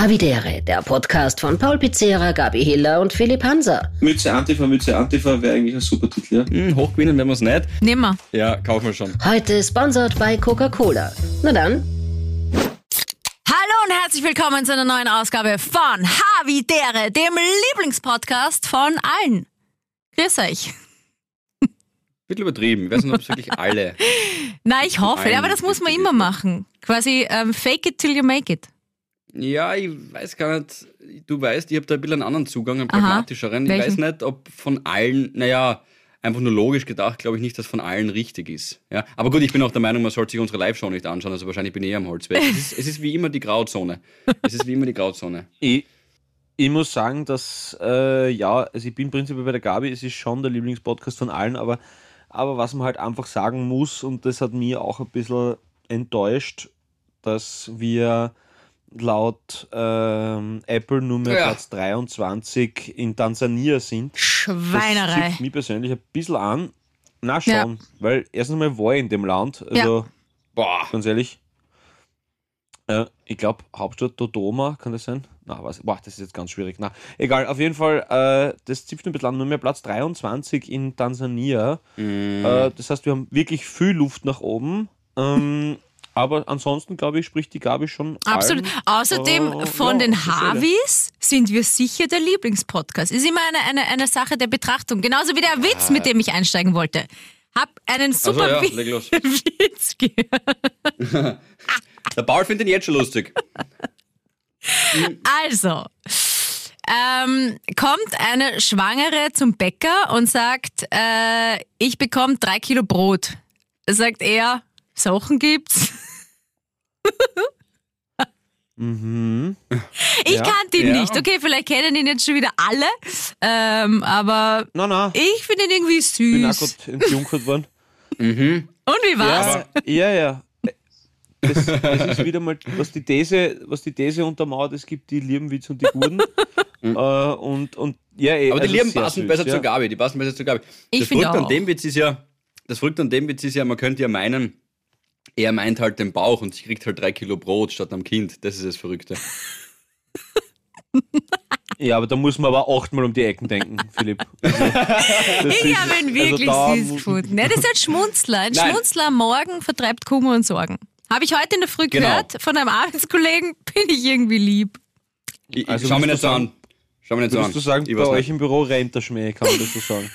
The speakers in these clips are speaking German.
Havidere, der Podcast von Paul Pizzera, Gabi Hiller und Philipp Hanser. Mütze Antifa, Mütze Antifa wäre eigentlich ein super Titel, ja? Hm, hochgewinnen werden wir es nicht. Nehmen wir. Ja, kaufen wir schon. Heute sponsert bei Coca-Cola. Na dann, Hallo und herzlich willkommen zu einer neuen Ausgabe von Havidere, dem Lieblingspodcast von allen. Grüß euch. Bisschen übertrieben. Ich weiß nicht, ob es wirklich alle. Na, ich hoffe, allen aber das muss man immer machen. Quasi ähm, fake it till you make it. Ja, ich weiß gar nicht. Du weißt, ich habe da ein bisschen einen anderen Zugang, einen Aha. pragmatischeren. Ich Welchen? weiß nicht, ob von allen, naja, einfach nur logisch gedacht, glaube ich nicht, dass von allen richtig ist. Ja? Aber gut, ich bin auch der Meinung, man sollte sich unsere Live-Show nicht anschauen, also wahrscheinlich bin ich eher am Holzweg. Es ist, es ist wie immer die Grauzone. Es ist wie immer die Grauzone. Ich, ich muss sagen, dass, äh, ja, also ich bin prinzipiell bei der Gabi, es ist schon der Lieblingspodcast von allen, aber, aber was man halt einfach sagen muss, und das hat mir auch ein bisschen enttäuscht, dass wir laut ähm, Apple nur mehr Ja. Platz 23 in Tansania sind. Das Schweinerei. zieht mich persönlich ein bisschen an. Na schon, weil erstens mal war ich in dem Land, also Boah. ganz ehrlich. Äh, ich glaube, Hauptstadt Dodoma, kann das sein? Na, was? Boah, das ist jetzt ganz schwierig. Na, egal, auf jeden Fall, äh, das zipft ein bisschen an, nur mehr Platz 23 in Tansania. Mm. Äh, das heißt, wir haben wirklich viel Luft nach oben. Ähm, aber ansonsten, glaube ich, spricht die Gabi schon. Absolut. allen, Außerdem äh, von ja, den. Harvis sind wir sicher der Lieblingspodcast. Ist immer eine, eine, eine Sache der Betrachtung. Genauso wie der Witz, mit dem ich einsteigen wollte. Hab einen super Also ja. Witz gehört. Der Paul findet ihn jetzt schon lustig. Also, ähm, kommt eine Schwangere zum Bäcker und sagt, äh, ich bekomme drei Kilo Brot. Sagt er, Sachen gibt's. Mhm. Ich Ja. kannte ihn Ja. nicht. Okay, vielleicht kennen ihn jetzt schon wieder alle. Ähm, aber Na, na, ich finde ihn irgendwie ich bin auch süß. gerade entjunkert worden. Mhm. Und wie war's? Ja, ja, ja. Das, das ist wieder mal, was die These, was die These untermauert, es gibt die Liebenwitz und die Guten. äh, und, und ja, eh, Aber die also Lieben passen süß, besser ja. zur Gabi. Die passen besser zur Gabi. Ich das finde Verrückte an auch. dem Witz ist ja, das Verrückte an dem Witz ist ja, man könnte ja meinen, er meint halt den Bauch und sie kriegt halt drei Kilo Brot statt am Kind. Das ist das Verrückte. Ja, aber da muss man aber achtmal um die Ecken denken, Philipp. Also, das Ich habe ihn also wirklich da süß gefunden. Ne, das ist ein Schmunzler. Ein Nein. Schmunzler am Morgen vertreibt Kummer und Sorgen. Habe ich heute in der Früh Genau. gehört von einem Arbeitskollegen, bin ich irgendwie lieb. Ich, Also schau mir nicht sagen- an. Schau mir nicht so an. Würdest du sagen, Ich bei weiß euch nicht. im Büro rennt der Schmäh, kann man das so sagen?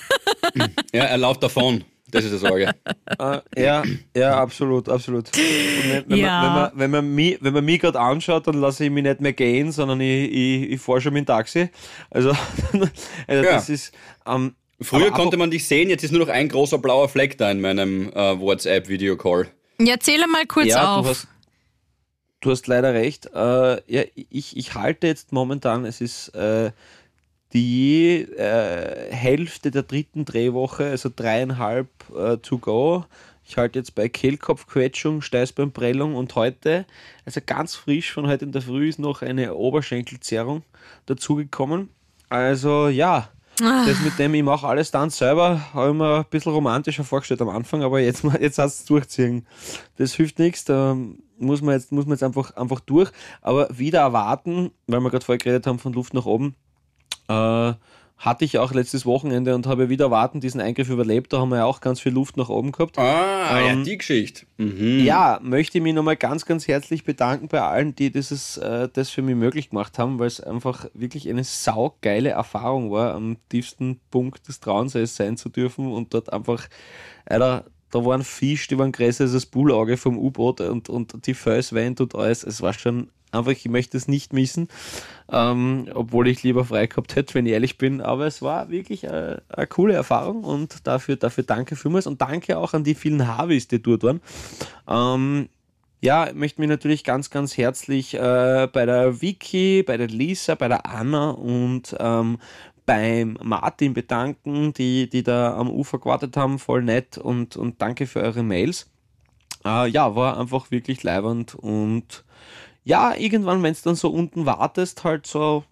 Ja, er läuft davon. Das ist die Sorge. äh, ja, ja, absolut, absolut. Wenn, wenn, Ja. man, wenn, man, wenn, man mich, wenn man mich gerade anschaut, dann lasse ich mich nicht mehr gehen, sondern ich, ich, ich fahre schon mit dem Taxi. Also, also das ist. Ähm, Früher aber konnte man dich sehen, jetzt ist nur noch ein großer blauer Fleck da in meinem äh, WhatsApp-Video-Call. Ja, zähle mal kurz ja, auf. Du hast, du hast leider recht. Äh, ja, ich, ich halte jetzt momentan, es ist äh, die äh, Hälfte der dritten Drehwoche, also dreieinhalb äh, to go. Ich halte jetzt bei Kehlkopfquetschung, Steißbeinprellung und heute, also ganz frisch von heute in der Früh, ist noch eine Oberschenkelzerrung dazugekommen. Also ja, Ah. das mit dem, ich mache alles dann selber, habe ich mir ein bisschen romantischer vorgestellt am Anfang, aber jetzt, jetzt hast es durchziehen. Das hilft nichts, da muss man jetzt, muss man jetzt einfach, einfach durch. Aber wieder erwarten, weil wir gerade vorher geredet haben von Luft nach oben, äh, hatte ich auch letztes Wochenende und habe wieder erwarten diesen Eingriff überlebt. Da haben wir ja auch ganz viel Luft nach oben gehabt. Ah, ja, Ähm, die Geschichte. Mhm. Ja, möchte ich mich nochmal ganz, ganz herzlich bedanken bei allen, die dieses, äh, das für mich möglich gemacht haben, weil es einfach wirklich eine saugeile Erfahrung war, am tiefsten Punkt des Traunsees sein zu dürfen und dort einfach, Alter, da waren Fisch, die waren größer als das Bullauge vom U-Boot und, und die Felswand und alles. Es war schon einfach, ich möchte es nicht missen, ähm, obwohl ich lieber frei gehabt hätte, wenn ich ehrlich bin. Aber es war wirklich äh, eine coole Erfahrung und dafür, dafür danke vielmals und danke auch an die vielen Harvis, die dort waren. Ähm, ja, ich möchte mich natürlich ganz, ganz herzlich äh, bei der Vicky, bei der Lisa, bei der Anna und ähm, beim Martin bedanken, die, die da am Ufer gewartet haben, voll nett und, und danke für eure Mails. Äh, ja, war einfach wirklich leibernd und ja, irgendwann, wenn es dann so unten wartest, halt so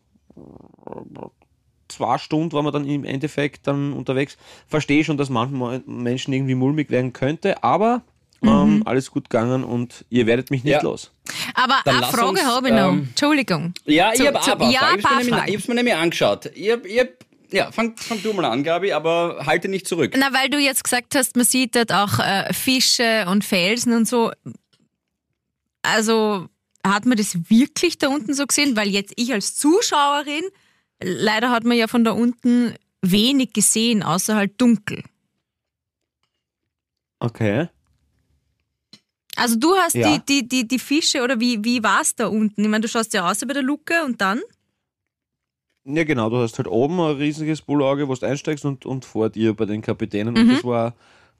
zwei Stunden waren wir dann im Endeffekt dann unterwegs. Verstehe schon, dass manchen Menschen irgendwie mulmig werden könnte, aber ähm, alles gut gegangen und ihr werdet mich nicht Ja. los. Aber Dann eine Frage uns, habe ich noch. ähm, Entschuldigung. Ja, Zu- ich habe aber ja, ich habe es mir nämlich angeschaut. Ich hab, ich hab, ja, fang, fang du mal an, Gabi, aber halte nicht zurück. Na, weil du jetzt gesagt hast, man sieht dort auch äh, Fische und Felsen und so. Also hat man das wirklich da unten so gesehen? Weil jetzt ich als Zuschauerin, leider hat man ja von da unten wenig gesehen, außer halt dunkel. Okay. Also du hast Ja. die, die, die, die Fische oder wie, wie war es da unten? Ich meine, du schaust ja aus bei der Luke und dann? Ja, genau, du hast halt oben ein riesiges Bullauge, wo du einsteigst und, und vor dir bei den Kapitänen. Und Mhm. das war,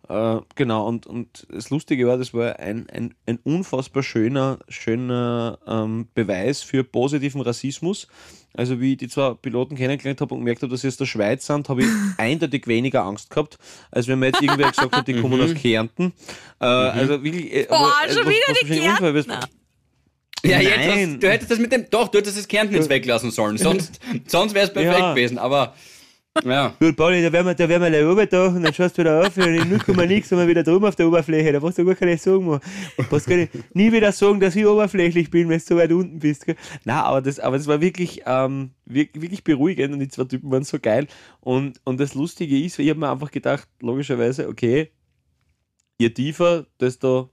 äh, genau, und, und das Lustige war, das war ein, ein, ein unfassbar schöner, schöner ähm, Beweis für positiven Rassismus. Also wie ich die zwei Piloten kennengelernt habe und gemerkt habe, dass sie aus der Schweiz sind, habe ich eindeutig weniger Angst gehabt, als wenn mir jetzt irgendwer gesagt hat, die kommen aus Kärnten. Äh, Also wirklich... äh, Boah, aber, schon wieder die wahrscheinlich unfair ist, Kärntner. Ja, jetzt hast, du hättest das mit dem. Doch, du hättest das Kärnten jetzt weglassen sollen. Sonst, sonst wäre es perfekt Ja. gewesen. Aber ja. Gut, Pauli, da werden wir, gleich runter da und dann schaust du wieder auf und in 0, nix sind wir wieder drüben auf der Oberfläche. Da brauchst du gar keine sagen, Mann. Du brauchst gar nicht, nie wieder sagen, dass ich oberflächlich bin, wenn du so weit unten bist. Gell? Nein, aber das, aber das war wirklich, ähm, wirklich beruhigend und die zwei Typen waren so geil. Und, und das Lustige ist, ich habe mir einfach gedacht, logischerweise, okay, je tiefer, desto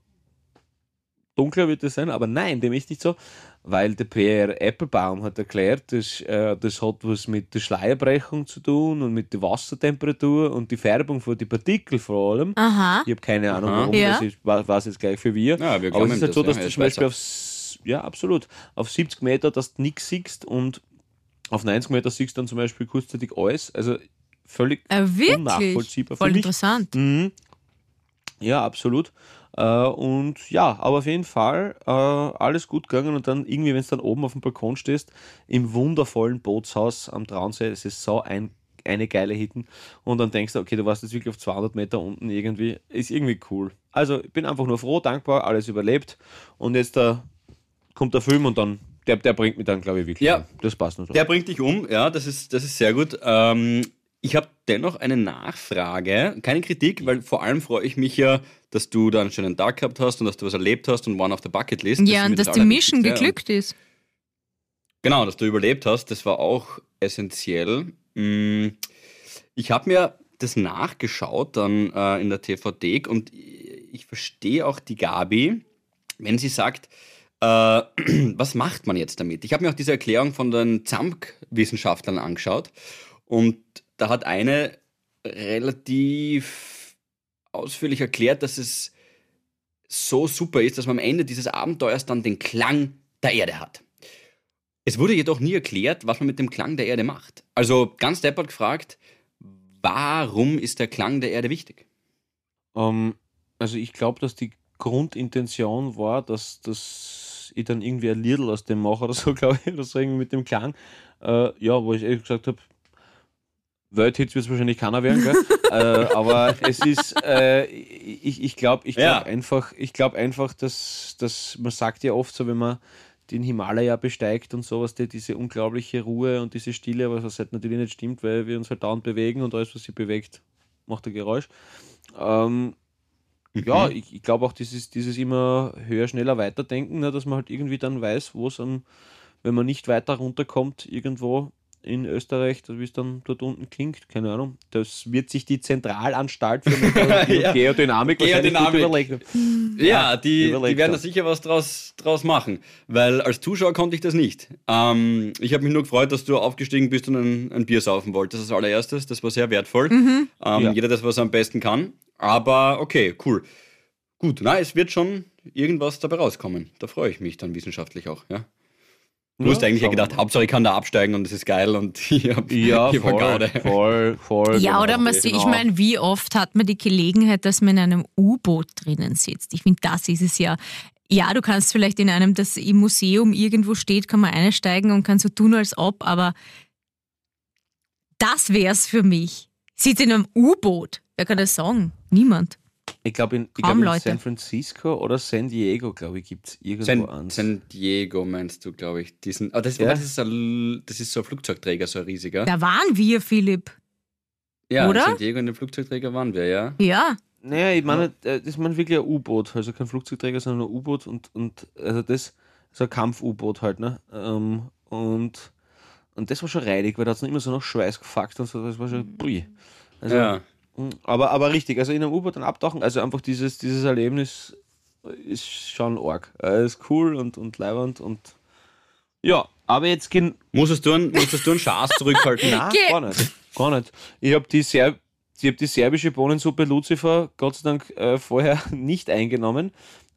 dunkler wird es sein, aber nein, dem ist nicht so, weil der Pierre Applebaum hat erklärt, das, äh, das hat was mit der Schleierbrechung zu tun und mit der Wassertemperatur und die Färbung von den Partikeln vor allem. Aha. Ich habe keine Ahnung, warum, Ja. das ist, war es jetzt gleich für wir. Ja, wir aber es ist halt so, das, dass ja, du zum Beispiel auf, ja, absolut, auf 70 Meter, dass du nichts siehst und auf 90 Meter siehst du dann zum Beispiel kurzzeitig alles. Also völlig Äh, unnachvollziehbar für Voll mich. interessant. Mhm. Ja, absolut. Äh, und ja, aber auf jeden Fall äh, alles gut gegangen und dann irgendwie, wenn du dann oben auf dem Balkon stehst, im wundervollen Bootshaus am Traunsee, es ist so ein, eine geile Hitten und dann denkst du, okay, du warst jetzt wirklich auf 200 Meter unten irgendwie, ist irgendwie cool. Also ich bin einfach nur froh, dankbar, alles überlebt und jetzt da kommt der Film und dann, der, der bringt mich dann, glaube ich, wirklich Ja. um. Das passt noch so. Der bringt dich um, ja, das ist, das ist sehr gut. Ähm, ich habe dennoch eine Nachfrage, keine Kritik, weil vor allem freue ich mich ja, dass du da einen schönen Tag gehabt hast und dass du was erlebt hast und One auf der Bucketlist. Ja, ist mir und dass das die Mission geglückt ist. Genau, dass du überlebt hast, das war auch essentiell. Mm, Ich habe mir das nachgeschaut dann äh, in der TVD und ich verstehe auch die Gabi, wenn sie sagt, äh, was macht man jetzt damit? Ich habe mir auch diese Erklärung von den ZAMK-Wissenschaftlern angeschaut und da hat eine relativ ausführlich erklärt, dass es so super ist, dass man am Ende dieses Abenteuers dann den Klang der Erde hat. Es wurde jedoch nie erklärt, was man mit dem Klang der Erde macht. Also ganz deppert gefragt, warum ist der Klang der Erde wichtig? Ähm, also ich glaube, dass die Grundintention war, dass, dass ich dann irgendwie ein Liedl aus dem mache oder so, glaube ich, oder so irgendwie mit dem Klang. Äh, ja, wo ich ehrlich gesagt habe, Welthits wird es wahrscheinlich keiner werden, gell? äh, aber es ist, äh, ich, ich glaube ich glaub Ja. einfach, ich glaube einfach, dass, dass man sagt ja oft so, wenn man den Himalaya besteigt und sowas, die, diese unglaubliche Ruhe und diese Stille, aber was halt natürlich nicht stimmt, weil wir uns halt dauernd bewegen und alles, was sich bewegt, macht ein Geräusch. Ähm, ja, ich, ich glaube auch dieses, dieses immer höher, schneller weiterdenken, ne, dass man halt irgendwie dann weiß, wo es am, wenn man nicht weiter runterkommt, irgendwo in Österreich, wie es dann dort unten klingt, keine Ahnung. Das wird sich die Zentralanstalt für Ja. Geodynamik Geodynamik. überlegen. Ja, die, überlegt die werden da sicher was draus, draus machen, weil als Zuschauer konnte ich das nicht. Ähm, ich habe mich nur gefreut, dass du aufgestiegen bist und ein, ein Bier saufen wolltest als allererstes. Das war sehr wertvoll. Ähm, Ja. Jeder das, was er am besten kann. Aber okay, cool. Gut, na, es wird schon irgendwas dabei rauskommen. Da freue ich mich dann wissenschaftlich auch. Ja. Du hast eigentlich ja gedacht. Hauptsache ich kann da absteigen und es ist geil und ich habe Ja, ich hab voll, voll, voll. Ja, genau, oder man sieht, ich genau. meine, wie oft hat man die Gelegenheit, dass man in einem U-Boot drinnen sitzt? Ich finde, das ist es ja. Ja, du kannst vielleicht in einem, das im Museum irgendwo steht, kann man einsteigen und kann so tun, als ob, aber das wär's für mich. Sitzt in einem U-Boot. Wer kann das sagen? Niemand. Ich glaube, in, ich Kaum glaub, in. San Francisco oder San Diego, glaube ich, gibt es irgendwo San, eins. San Diego meinst du, glaube ich. Diesen, aber das, Ja. das, ist ein, das ist so ein Flugzeugträger, so ein riesiger. Da waren wir, Philipp. Ja, Oder? in San Diego in dem Flugzeugträger waren wir, ja. Ja. Naja, ich meine, äh, das ist man wirklich ein U-Boot, also kein Flugzeugträger, sondern ein U-Boot und, und also das, so ein Kampf-U-Boot halt, ne? Ähm, und, und das war schon reidig, weil da hat es immer so noch Schweiß gefuckt und so, das war schon, pui. Also, Ja. Aber, aber richtig, also in einem U-Boot dann abtauchen, also einfach dieses, dieses Erlebnis ist schon arg. Äh, ist cool und, und leibernd und ja, aber jetzt gehen. Musstest du einen, musstest du einen Schaß zurückhalten? Nein, Geh- gar nicht. Gar nicht. Ich habe die, Serb ich hab die serbische Bohnensuppe Lucifer Gott sei Dank äh, vorher nicht eingenommen.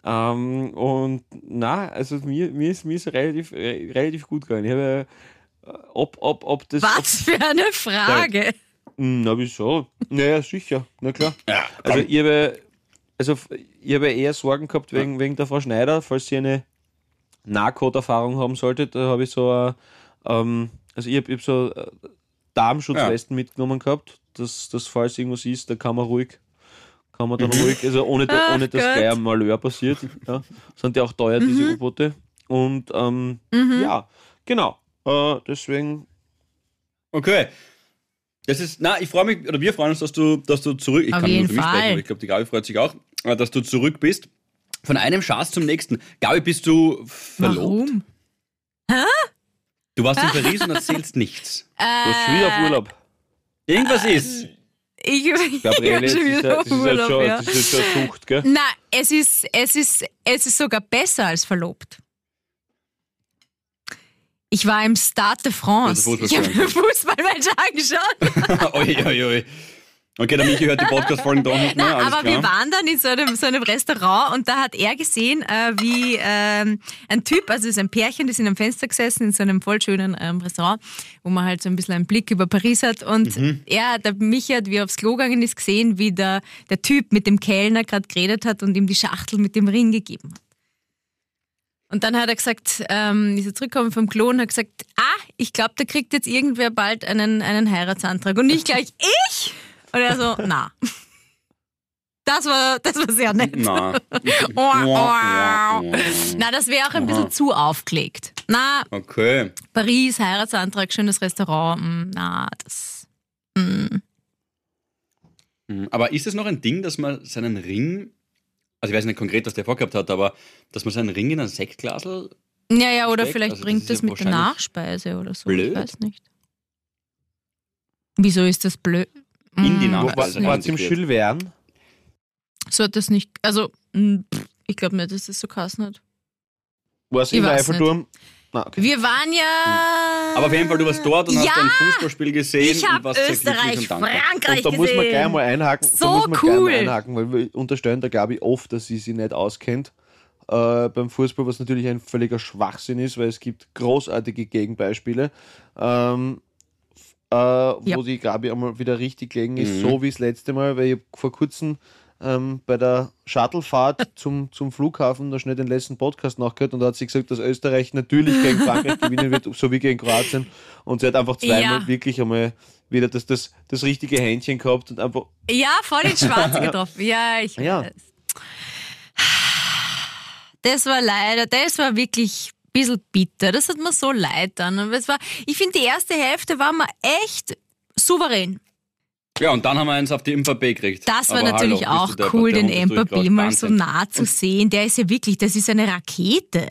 Ähm, und na, also mir, mir ist mir ist relativ, äh, relativ gut gegangen. Ich habe äh, ob, ob, ob das. Was für eine Frage. Ob, na, wieso? Naja, sicher. Na klar. Ja, Also ich habe, also ich habe eher Sorgen gehabt wegen, wegen der Frau Schneider, falls sie eine Nahtoderfahrung haben sollte. Da habe ich so, äh, ähm, also ich habe hab so äh, Darmschutzwesten mitgenommen gehabt, dass, dass falls irgendwas ist, da kann man ruhig, kann man dann ruhig, also ohne, da, Ach ohne dass Gott. gleich ein Malheur passiert. Ja, sind ja auch teuer, diese U-Boote. Und ähm, ja, genau. Äh, deswegen, Okay. Das ist, na, ich freue mich, oder wir freuen uns, dass du, dass du zurück, ich Auf kann nur jeden für mich Fall. sprechen, aber ich glaube, die Gabi freut sich auch, äh, dass du zurück bist. Von einem Schaß zum nächsten. Gabi, bist du verlobt? Warum? Du warst in Paris und erzählst nichts. du hast schon wieder auf Urlaub. Irgendwas ist. Ich, ich Gabriele, hab das schon ist, ja, wieder das, ist Urlaub, schon, ja. das ist ja schon eine Sucht, gell? Na, es ist, es ist, es ist sogar besser als verlobt. Ich war im Stade de France. Also ich habe Fußballspiel Fußballmatch angeschaut. oi, oi, oi. Okay, der Michi hört die Podcast-Folgen doch nicht mehr. Alles aber klar. wir waren dann in so einem, so einem Restaurant und da hat er gesehen, äh, wie ähm, ein Typ, also es ist ein Pärchen, die sind am Fenster gesessen in so einem voll schönen ähm, Restaurant, wo man halt so ein bisschen einen Blick über Paris hat. Und Mhm. er, der Michi hat, wie er aufs Klo gegangen ist, gesehen, wie der, der Typ mit dem Kellner gerade geredet hat und ihm die Schachtel mit dem Ring gegeben hat. Und dann hat er gesagt, ähm, ist er zurückgekommen vom Klo und hat gesagt, ah, ich glaube, da kriegt jetzt irgendwer bald einen, einen Heiratsantrag. Und nicht gleich ich. Und er so, na. Das war, das war sehr nett. Na. Na, das wäre auch ein bisschen zu aufgelegt. Na, Okay. Paris, Heiratsantrag, schönes Restaurant. mm, Na, das. mm. Mhm. Aber ist es noch ein Ding, dass man seinen Ring, also ich weiß nicht konkret, was der vorgehabt hat, aber dass man seinen Ring in ein Sektglasel Ja, ja, oder Steckt, vielleicht also das bringt das ja mit der Nachspeise oder so. blöd. Ich weiß nicht. Wieso ist das blöd? In die Mm, Nachspeise Wo, war, rein im Verne? So hat das nicht. Also, mm, pff, ich glaube nicht, dass das so kassen hat. War es im Eiffelturm? Na, okay. Wir waren ja. Aber auf jeden Fall, du warst dort und hast ja, ein Fußballspiel gesehen Ich und habe Österreich. Frankreich Und da muss man gesehen. gleich mal einhaken. So da muss man cool. gleich mal einhaken, weil wir unterstellen da glaube ich oft, dass sie sich nicht auskennt äh, beim Fußball, was natürlich ein völliger Schwachsinn ist, weil es gibt großartige Gegenbeispiele, ähm, äh, wo die Gabi einmal wieder richtig gelegen ist, Mhm. so wie das letzte Mal, weil ich vor kurzem ähm, bei der Shuttlefahrt zum, zum Flughafen da schnell den letzten Podcast nachgehört und da hat sie gesagt, dass Österreich natürlich gegen Frankreich gewinnen wird, so wie gegen Kroatien. Und sie hat einfach zweimal Ja. wirklich einmal wieder das, das, das richtige Händchen gehabt und einfach Ja, voll ins Schwarze getroffen. Ja, ich Ja. weiß. Das war leider, das war wirklich ein bisschen bitter. Das hat mir so leid dann. Aber es war, ich finde, die erste Hälfte war mir echt souverän. Ja, und dann haben wir eins auf die Mbappé gekriegt. Das war Aber natürlich hallo, auch cool, der den durchgerauscht. mal so nah zu sehen. Der ist ja wirklich, das ist eine Rakete.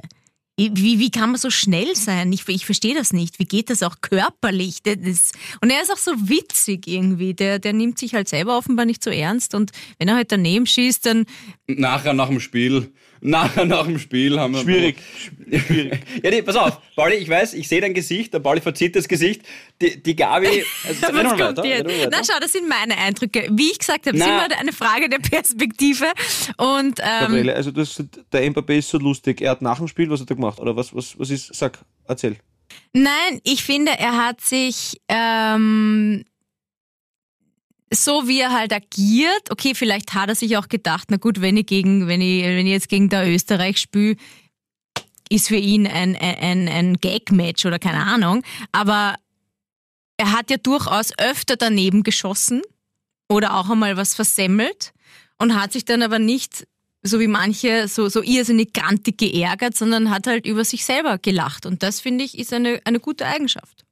Wie, wie kann man so schnell sein? Ich, ich verstehe das nicht. Wie geht das auch körperlich? Das ist, und er ist auch so witzig irgendwie. Der, der nimmt sich halt selber offenbar nicht so ernst. Und wenn er halt daneben schießt, dann Nachher nach dem Spiel, nachher nach dem Spiel haben wir... schwierig. Ja, nee, pass auf, Pauli, ich weiß, ich sehe dein Gesicht, der Pauli verzieht das Gesicht. Die, die Gabi... Also, Was kommt weiter, jetzt? Na schau, das sind meine Eindrücke. Wie ich gesagt habe, es ist immer eine Frage der Perspektive. Und ähm, Gabriele, also das, der Mbappé ist so lustig. Er hat nach dem Spiel, was hat er gemacht? Oder was, was, was ist? Sag, erzähl. nein, ich finde, er hat sich ähm, so wie er halt agiert, okay, vielleicht hat er sich auch gedacht, na gut, wenn ich gegen, wenn ich, wenn ich jetzt gegen der Österreich spiele, ist für ihn ein, ein, ein Gag-Match oder keine Ahnung. Aber er hat ja durchaus öfter daneben geschossen oder auch einmal was versemmelt und hat sich dann aber nicht, so wie manche, so, so irrsinnig grantig geärgert, sondern hat halt über sich selber gelacht. Und das, finde ich, ist eine, eine gute Eigenschaft.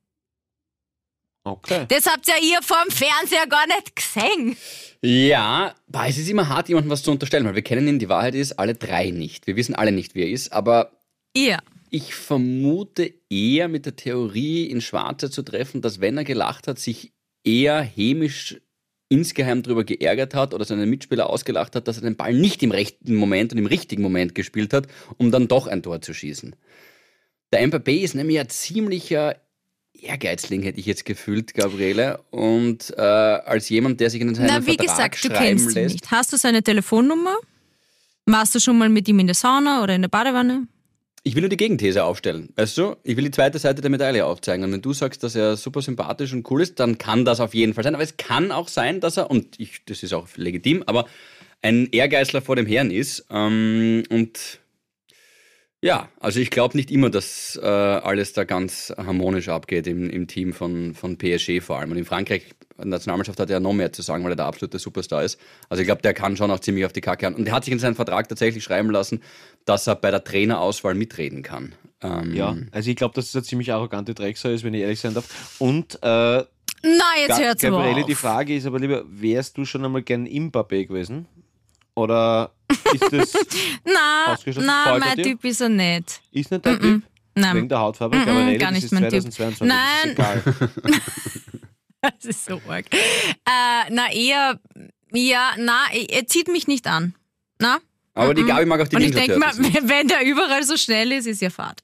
Okay. Das habt ihr ihr vor dem Fernseher gar nicht gesehen. Ja, boah, es ist immer hart, jemandem was zu unterstellen, weil wir kennen ihn, die Wahrheit ist, alle drei nicht. Wir wissen alle nicht, wer er ist, aber Ihr. ich vermute eher mit der Theorie in Schwarze zu treffen, dass wenn er gelacht hat, sich eher hämisch insgeheim darüber geärgert hat oder seinen Mitspieler ausgelacht hat, dass er den Ball nicht im rechten Moment und im richtigen Moment gespielt hat, um dann doch ein Tor zu schießen. Der Mbappé ist nämlich ein ziemlicher Ehrgeizling, hätte ich jetzt gefühlt, Gabriele. Und äh, als jemand, der sich in seinen Na, wie Vertrag gesagt, du kennst ihn lässt, nicht. Hast du seine Telefonnummer? Warst du schon mal mit ihm in der Sauna oder in der Badewanne? Ich will nur die Gegenthese aufstellen. Weißt du, ich will die zweite Seite der Medaille aufzeigen. Und wenn du sagst, dass er super sympathisch und cool ist, dann kann das auf jeden Fall sein. Aber es kann auch sein, dass er, und ich, das ist auch legitim, aber ein Ehrgeißler vor dem Herrn ist. Ähm, und ja, also ich glaube nicht immer, dass äh, alles da ganz harmonisch abgeht im, im Team von, von PSG vor allem. Und in Frankreich, die Nationalmannschaft hat ja noch mehr zu sagen, weil er der absolute Superstar ist. Also ich glaube, der kann schon auch ziemlich auf die Kacke hauen. Und er hat sich in seinen Vertrag tatsächlich schreiben lassen, dass er bei der Trainerauswahl mitreden kann. Ähm, Ja, also ich glaube, dass es eine ziemlich arrogante Drecksau ist, wenn ich ehrlich sein darf. Und äh, Na, jetzt hört's aber Gabriele, auf. die Frage ist aber lieber, wärst du schon einmal gern Mbappé gewesen? Oder ist das Na, Ausgeschlossen? na, Gefällt er mein dir? Typ ist er nicht. ist nicht dein Typ? Nein. Wegen der Hautfarbe? Mm-mm, Gabriele, gar das nicht ist mein Typ. 2022. Nein. Das ist egal. Das ist so arg. Äh, na, eher, ja, na, er zieht mich nicht an. Na? Aber die Gabi mag auch die Und ich Ninja denke mal, Turtles wenn der überall so schnell ist, ist ja Fahrt.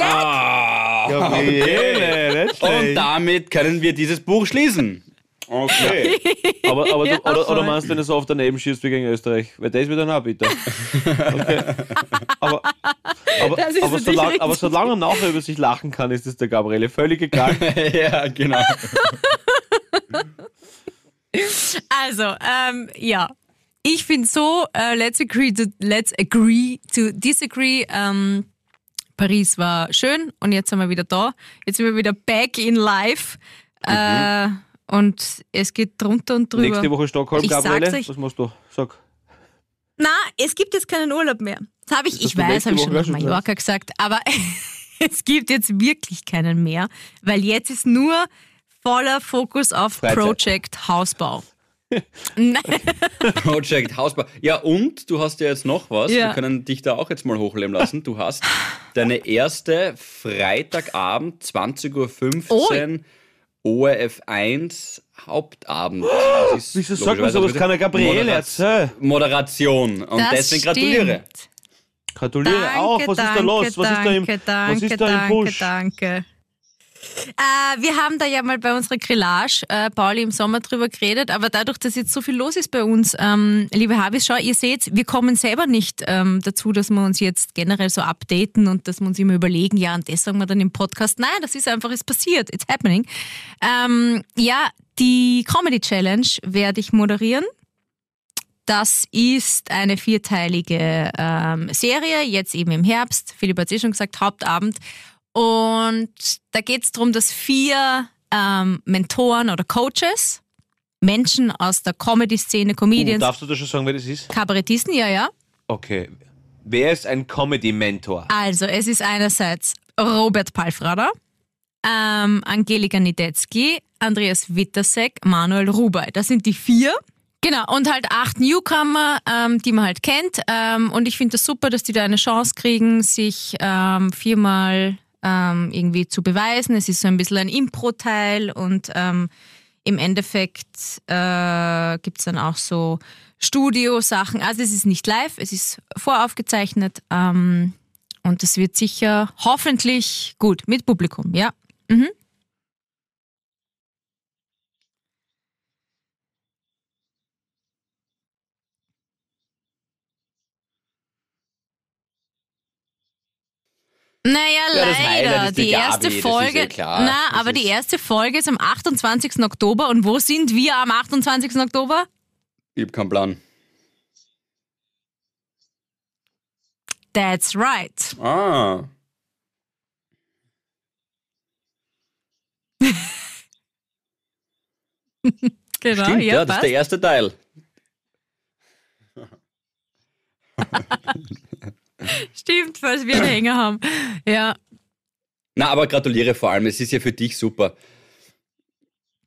Ah. Gabriele, nicht Und schlecht. damit können wir dieses Buch schließen. Okay. Aber, aber Ja, du, oder, voll. oder meinst du, wenn du so oft daneben schießt wie gegen Österreich? Weil das wieder noch bitte. Okay. Aber, aber, Das ist aber, richtig. aber solange er nachher über sich lachen kann, ist es der Gabriele völlig egal. ja, genau. Also, ähm, ja. Ich finde so, äh, let's, agree to, let's agree to disagree. Ähm, Paris war schön und jetzt sind wir wieder da. Jetzt sind wir wieder back in life. Äh, und es geht drunter und drüber. Nächste Woche Stockholm, Ich Gabriele. euch. Was machst du? Sag. Na, es gibt jetzt keinen Urlaub mehr. Das habe ich, Das ich weiß, habe ich schon nach. Mallorca gesagt, aber es gibt jetzt wirklich keinen mehr, weil jetzt ist nur voller Fokus auf Freizeit. Project Hausbau. Nein, Project Hausbau. Ja, und du hast ja jetzt noch was. Ja. Wir können dich da auch jetzt mal hochleben lassen. Du hast deine erste Freitagabend, 20.15 Uhr, ORF1 Hauptabend. Das ist Wieso sagt man sowas? Kann der Gabriele erzählen? Moderation. Und das deswegen gratuliere. stimmt. Gratuliere Danke, auch. Was ist da danke, los? Was ist da im, danke, danke, was ist da im danke, Push? Danke. Äh, wir haben da ja mal bei unserer Grillage, äh, Pauli, im Sommer drüber geredet, aber dadurch, dass jetzt so viel los ist bei uns, ähm, liebe Habis, schau, ihr seht, wir kommen selber nicht ähm, dazu, dass wir uns jetzt generell so updaten und dass wir uns immer überlegen, ja, und das sagen wir dann im Podcast. Nein, das ist einfach, es passiert, it's happening. Ähm, ja, die Comedy Challenge werde ich moderieren. Das ist eine vierteilige ähm, Serie, jetzt eben im Herbst. Philipp hat es eh schon gesagt, Hauptabend. Und da geht es darum, dass vier ähm, Mentoren oder Coaches, Menschen aus der Comedy-Szene, Uh, Comedians, darfst du da schon sagen, wer das ist? Kabarettisten, ja, ja. Okay. Wer ist ein Comedy-Mentor? Also, es ist einerseits Robert Palfrader, ähm, Angelika Niedetzky, Andreas Wittersek, Manuel Rubey. Das sind die vier. Genau, und halt acht Newcomer, ähm, die man halt kennt. Ähm, und ich finde das super, dass die da eine Chance kriegen, sich ähm, viermal ähm, irgendwie zu beweisen. Es ist so ein bisschen ein Impro-Teil und ähm, im Endeffekt äh, gibt es dann auch so Studio-Sachen. Also es ist nicht live, es ist voraufgezeichnet ähm, und es wird sicher hoffentlich gut mit Publikum, ja. Mhm. Naja, Ja, das Highlight leider. ist die Die Gabi, erste das ist Folge. ja klar. Na, Das aber die ist- erste Folge ist am 28. Oktober. Und wo sind wir am 28. Oktober? Ich hab keinen Plan. That's right. Ah. Genau, Stimmt, ja, das passt. ist der erste Teil. Stimmt, falls wir einen Hänger haben. Ja. Na, aber gratuliere vor allem, es ist ja für dich super.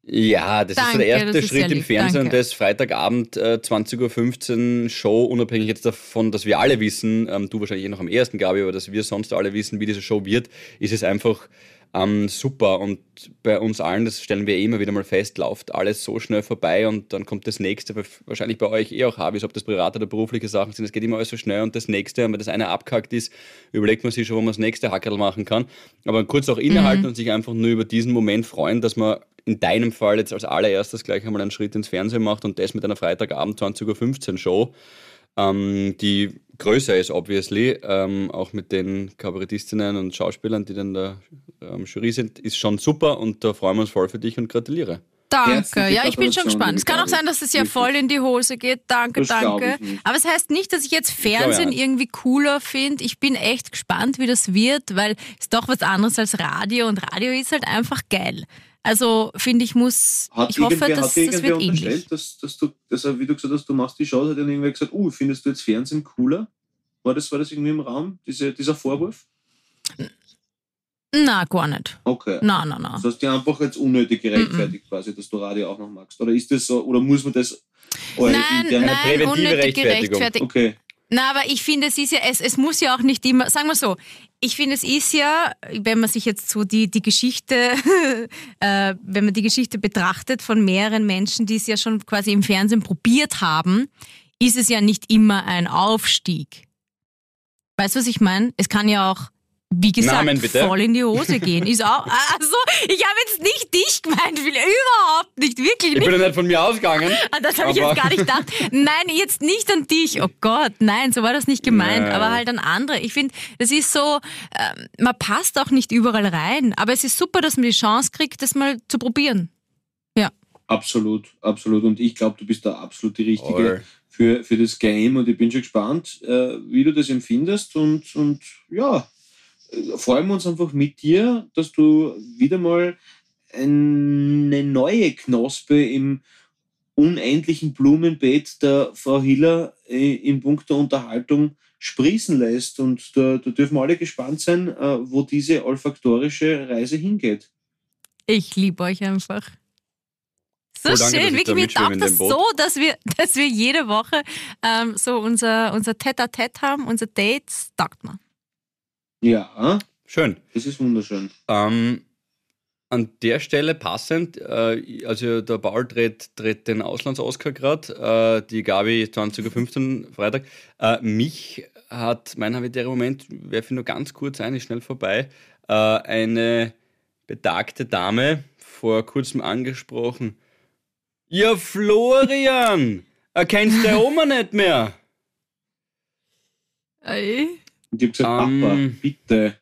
Ja, das Danke, ist so der erste Schritt im Fernsehen danke. und das Freitagabend äh, 20.15 Uhr Show, unabhängig jetzt davon, dass wir alle wissen, ähm, du wahrscheinlich eh noch am ersten, Gabi, aber dass wir sonst alle wissen, wie diese Show wird, ist es einfach ähm, super. Und bei uns allen, das stellen wir eh immer wieder mal fest, läuft alles so schnell vorbei und dann kommt das nächste, wahrscheinlich bei euch eh auch Habis, ob das private oder berufliche Sachen sind, es geht immer alles so schnell und das nächste, wenn das eine abkackt ist, überlegt man sich schon, wo man das nächste Hackerl machen kann, aber kurz auch innehalten und sich einfach nur über diesen Moment freuen, dass man in deinem Fall jetzt als allererstes gleich einmal einen Schritt ins Fernsehen macht und das mit einer Freitagabend 20.15 Uhr Show, ähm, die größer ist, obviously, ähm, auch mit den Kabarettistinnen und Schauspielern, die dann da ähm, Jury sind, ist schon super und da freuen wir uns voll für dich und gratuliere. Danke. Ja, ich bin schon gespannt. Es kann auch sein, dass es ja voll in die Hose geht. Danke, Das danke. ich. Aber es heißt nicht, dass ich jetzt Fernsehen nicht. irgendwie cooler finde. Ich bin echt gespannt, wie das wird, weil es doch was anderes als Radio und Radio ist halt einfach geil. Also finde ich muss, Hat ich hoffe, dass hat das irgendwer wird ähnlich. dass, dass du, also wie du gesagt hast, du machst die Show, hat dann irgendwer gesagt, uh, findest du jetzt Fernsehen cooler? War das, war das irgendwie im Raum, diese, dieser Vorwurf? Na, gar nicht. Okay. Na, na, na. Das hast du einfach jetzt unnötig gerechtfertigt, quasi, dass du Radio auch noch magst. Oder ist das so, oder muss man das Nein, nein, präventive unnötig Rechtfertigung. gerechtfertigt. Okay. Na, aber ich finde, es ist ja, es, es muss ja auch nicht immer, sagen wir so, ich finde, es ist ja, wenn man sich jetzt so die, die Geschichte, äh, wenn man die Geschichte betrachtet von mehreren Menschen, die es ja schon quasi im Fernsehen probiert haben, ist es ja nicht immer ein Aufstieg. Weißt du, was ich meine? Es kann ja auch, wie gesagt, voll in die Hose gehen. Ist auch, also, ich habe jetzt nicht dich gemeint, will überhaupt nicht, wirklich Ich nicht. bin ja nicht von mir ausgegangen. Ah, Das habe ich jetzt gar nicht gedacht. Nein, jetzt nicht an dich. Oh Gott, nein, so war das nicht gemeint. Nein. Aber halt an andere. Ich finde, das ist so, ähm, man passt auch nicht überall rein. Aber es ist super, dass man die Chance kriegt, das mal zu probieren. Absolut, absolut. Und ich glaube, du bist da absolut die Richtige für, für das Game und ich bin schon gespannt, äh, wie du das empfindest. Und, und ja, äh, freuen wir uns einfach mit dir, dass du wieder mal eine neue Knospe im unendlichen Blumenbeet der Frau Hiller äh, in puncto Unterhaltung sprießen lässt. Und da, da dürfen alle gespannt sein, äh, wo diese olfaktorische Reise hingeht. Ich liebe euch einfach. So Voll danke, schön, ich da wirklich. Mir taugt das so, dass wir, dass wir jede Woche ähm, so unser, unser Tête-à-Tête haben, unser Dates. Taugt mir. Ja, Schön. das ist wunderschön. Ähm, an der Stelle passend, äh, also der Paul dreht, dreht den Auslands-Oscar gerade, äh, die Gabi 20.15 Uhr Freitag. Äh, mich hat, mein habitärer Moment, werfe ich nur ganz kurz ein, ist schnell vorbei, äh, eine betagte Dame vor kurzem angesprochen. Ja, Florian, erkennst du Oma nicht mehr? Ey. Und ich habe gesagt, Ähm. Papa, bitte.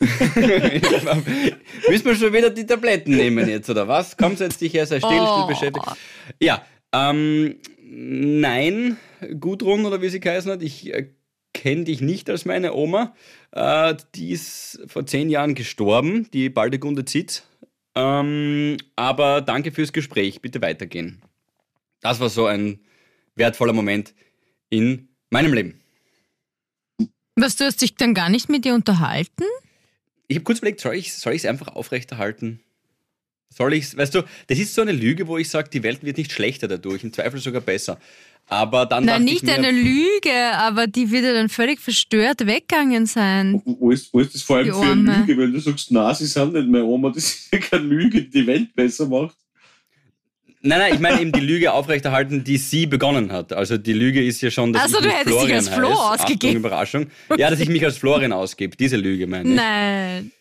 Müssen wir schon wieder die Tabletten nehmen jetzt, oder was? Komm, setz dich her, sei still, Oh. still beschäftigt. Ja, ähm, nein, Gudrun oder wie sie geheißen hat, ich äh, kenne dich nicht als meine Oma. Äh, die ist vor zehn Jahren gestorben, die Baldegunde Zitz. Ähm, aber danke fürs Gespräch, bitte weitergehen. Das war so ein wertvoller Moment in meinem Leben. Was, du hast dich dann gar nicht mit dir unterhalten? Ich habe kurz überlegt, soll ich es einfach aufrechterhalten? Soll ich weißt du, das ist so eine Lüge, wo ich sage, die Welt wird nicht schlechter dadurch, im Zweifel sogar besser. Aber dann Nein, nicht ich mir, eine Lüge, aber die wird ja dann völlig verstört weggegangen sein. Wo ist, wo ist das vor allem für eine. Lüge? Weil du sagst, na, sie sind nicht meine Oma, das ist ja keine Lüge, die die Welt besser macht. Nein, nein, ich meine eben die Lüge aufrechterhalten, die sie begonnen hat. Also die Lüge ist ja schon, dass Also ich du mich hättest dich Florian als Flo heiß. ausgegeben. Achtung, Überraschung. Ja, dass ich mich als Florian ausgebe. Diese Lüge meine ich. Nein.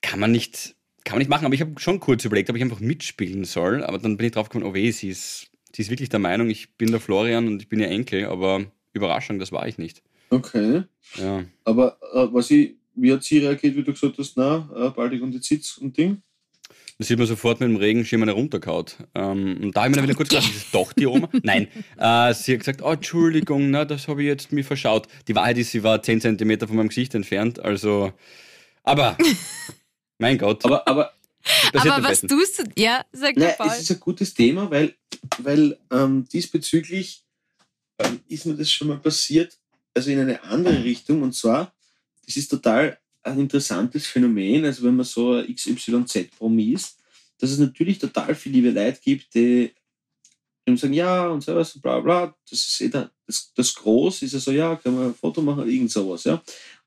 Kann man nicht, kann man nicht machen. Aber ich habe schon kurz überlegt, ob ich einfach mitspielen soll. Aber dann bin ich drauf gekommen, oh weh, sie ist, sie ist wirklich der Meinung, ich bin der Florian und ich bin ihr Enkel. Aber Überraschung, das war ich nicht. Okay. Ja. Aber äh, was ich, wie hat sie reagiert, wie du gesagt hast, na, äh, baldig und die Zitz und Ding? Da sieht man sofort mit dem Regenschirm eine runterkaut. Ähm, und da habe ich mir dann wieder kurz gedacht, ist das doch die Oma? Nein. Äh, sie hat gesagt, oh, Entschuldigung, na, das habe ich jetzt mir verschaut. Die Wahrheit ist, sie war 10 cm von meinem Gesicht entfernt. Also, aber, mein Gott. Aber, aber Aber was tust du? Ja, sag nein, Paul. es ist ein gutes Thema, weil, weil ähm, diesbezüglich ähm, ist mir das schon mal passiert, also in eine andere Richtung. Und zwar, das ist total ein interessantes Phänomen, also wenn man so ein XYZ-Promi dass es natürlich total viele liebe Leute gibt, die ihm sagen, ja, und sowas, bla bla. Das ist eh da, das, das Groß ist ja so, ja, können wir ein Foto machen, irgend sowas, ja.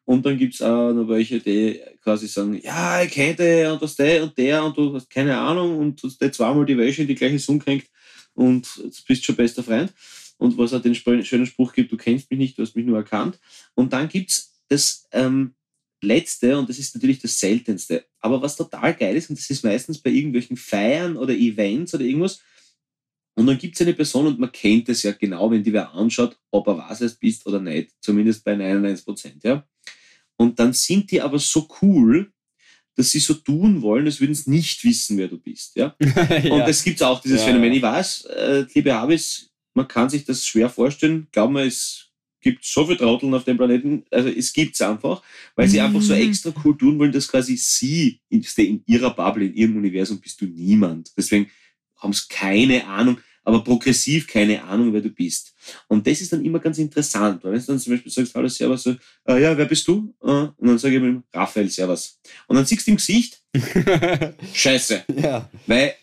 Und dann gibt es auch noch welche, die quasi sagen, ja, ich kenne den und das der und der und du hast keine Ahnung und du hast der zweimal die Wäsche in die gleiche Sonne hängt und jetzt bist du schon bester Freund. Und was auch den schönen Spruch gibt, du kennst mich nicht, du hast mich nur erkannt. Und dann gibt es das ähm, Letzte, und das ist natürlich das Seltenste, aber was total geil ist, und das ist meistens bei irgendwelchen Feiern oder Events oder irgendwas, und dann gibt es eine Person und man kennt es ja genau, wenn die wer anschaut, ob er was es bist oder nicht, zumindest bei 99 Prozent, ja. Und dann sind die aber so cool, dass sie so tun wollen, als würden sie nicht wissen, wer du bist, ja. ja. Und es gibt auch dieses ja, Phänomen. Ich weiß, äh, liebe Avis, man kann sich das schwer vorstellen. Glauben wir, es gibt so viele Trotteln auf dem Planeten. Also es gibt es einfach, weil sie einfach so mhm. extra cool tun wollen, dass quasi sie in ihrer Bubble, in ihrem Universum bist du niemand. Deswegen haben sie keine Ahnung, aber progressiv keine Ahnung, wer du bist. Und das ist dann immer ganz interessant, weil wenn du dann zum Beispiel sagst, hallo Servus, so, äh, ja, wer bist du? Äh, und dann sage ich ihm, Raphael, Servus. Und dann siehst du im Gesicht, Scheiße. Ja. Weil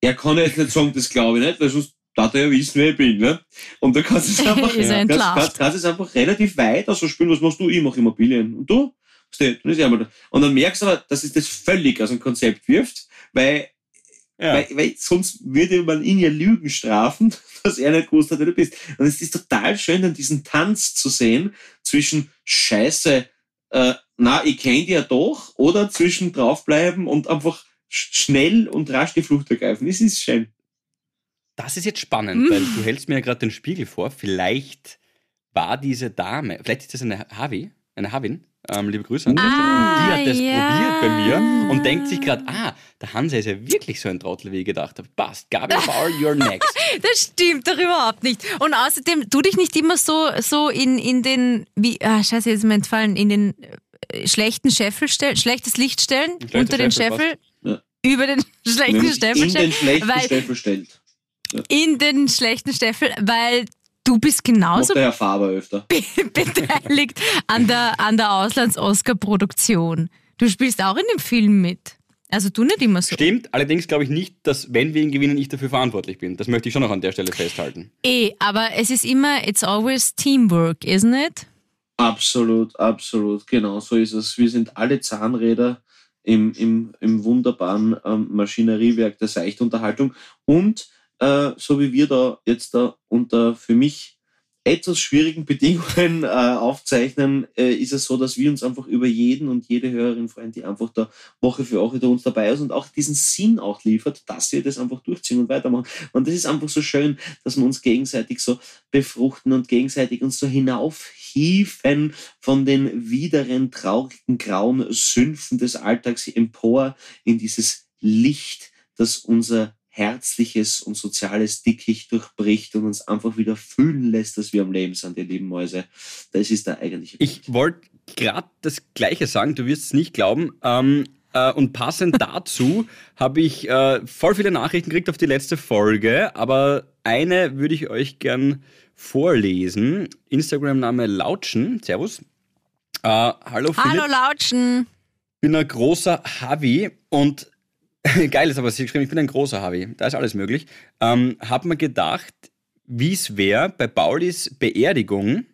er kann jetzt nicht sagen, das glaube ich nicht, weil sonst darf er ja wissen, wer ich bin. Ne? Und da kannst du es einfach, ja. kannst, kannst, kannst es einfach relativ weit also spielen. Was machst du? Ich mache Immobilien. Und du? Dann ist da. Und dann merkst du aber, dass es das völlig aus dem Konzept wirft, weil, ja. weil, weil sonst würde man ihn ja Lügen strafen, dass er nicht gewusst hat, wer du bist. Und es ist total schön, dann diesen Tanz zu sehen zwischen Scheiße, äh, na, ich kenne die ja doch, oder zwischen draufbleiben und einfach schnell und rasch die Flucht ergreifen. Es ist schön. Das ist jetzt spannend, weil du hältst mir ja gerade den Spiegel vor. Vielleicht war diese Dame, vielleicht ist das eine Havi, eine Havin, ähm, liebe Grüße an ah, die hat das ja. probiert bei mir und denkt sich gerade, ah, der Hansa ist ja wirklich so ein Trottel, wie ich gedacht habe. Passt, Gabi Bauer, you're next. Das stimmt doch überhaupt nicht. Und außerdem, tu dich nicht immer so, so in, in den, wie, ah, scheiße, jetzt ist mir entfallen, in den äh, schlechten Scheffel stellen, schlechtes Licht stellen, Schlechter unter den Scheffel Scheffel, Ja. über den schlechten Nämlich Scheffel in stellen. den schlechten weil- Steffel stellt. In den schlechten Steffel, weil du bist genauso der Herr Faber öfter. beteiligt an der, an der Auslands-Oscar-Produktion. Du spielst auch in dem Film mit. Also du nicht immer so. Stimmt, allerdings glaube ich nicht, dass, wenn wir ihn gewinnen, ich dafür verantwortlich bin. Das möchte ich schon noch an der Stelle festhalten. Eh, aber es ist immer, it's always teamwork, isn't it? Absolut, absolut, genau so ist es. Wir sind alle Zahnräder im, im, im wunderbaren ähm, Maschineriewerk der Seichtunterhaltung und äh, so wie wir da jetzt da unter für mich etwas schwierigen Bedingungen äh, aufzeichnen, äh, ist es so, dass wir uns einfach über jeden und jede Hörerin freuen, die einfach da Woche für Woche da uns dabei ist und auch diesen Sinn auch liefert, dass wir das einfach durchziehen und weitermachen. Und das ist einfach so schön, dass wir uns gegenseitig so befruchten und gegenseitig uns so hinaufhieven von den wideren, traurigen, grauen Sümpfen des Alltags empor in dieses Licht, das unser herzliches und soziales Dickicht durchbricht und uns einfach wieder fühlen lässt, dass wir am Leben sind, ihr lieben Mäuse. Das ist der eigentliche Ich wollte gerade das Gleiche sagen, du wirst es nicht glauben. Ähm, äh, und passend dazu habe ich äh, voll viele Nachrichten gekriegt auf die letzte Folge, aber eine würde ich euch gern vorlesen. Instagram-Name Lautschen. Servus. Äh, hallo Philipp. Hallo Lautschen. bin ein großer Havi und geil ist aber, sie geschrieben, ich bin ein großer Havi, da ist alles möglich. Ähm, hab mir gedacht, wie es wäre, bei Paulis Beerdigung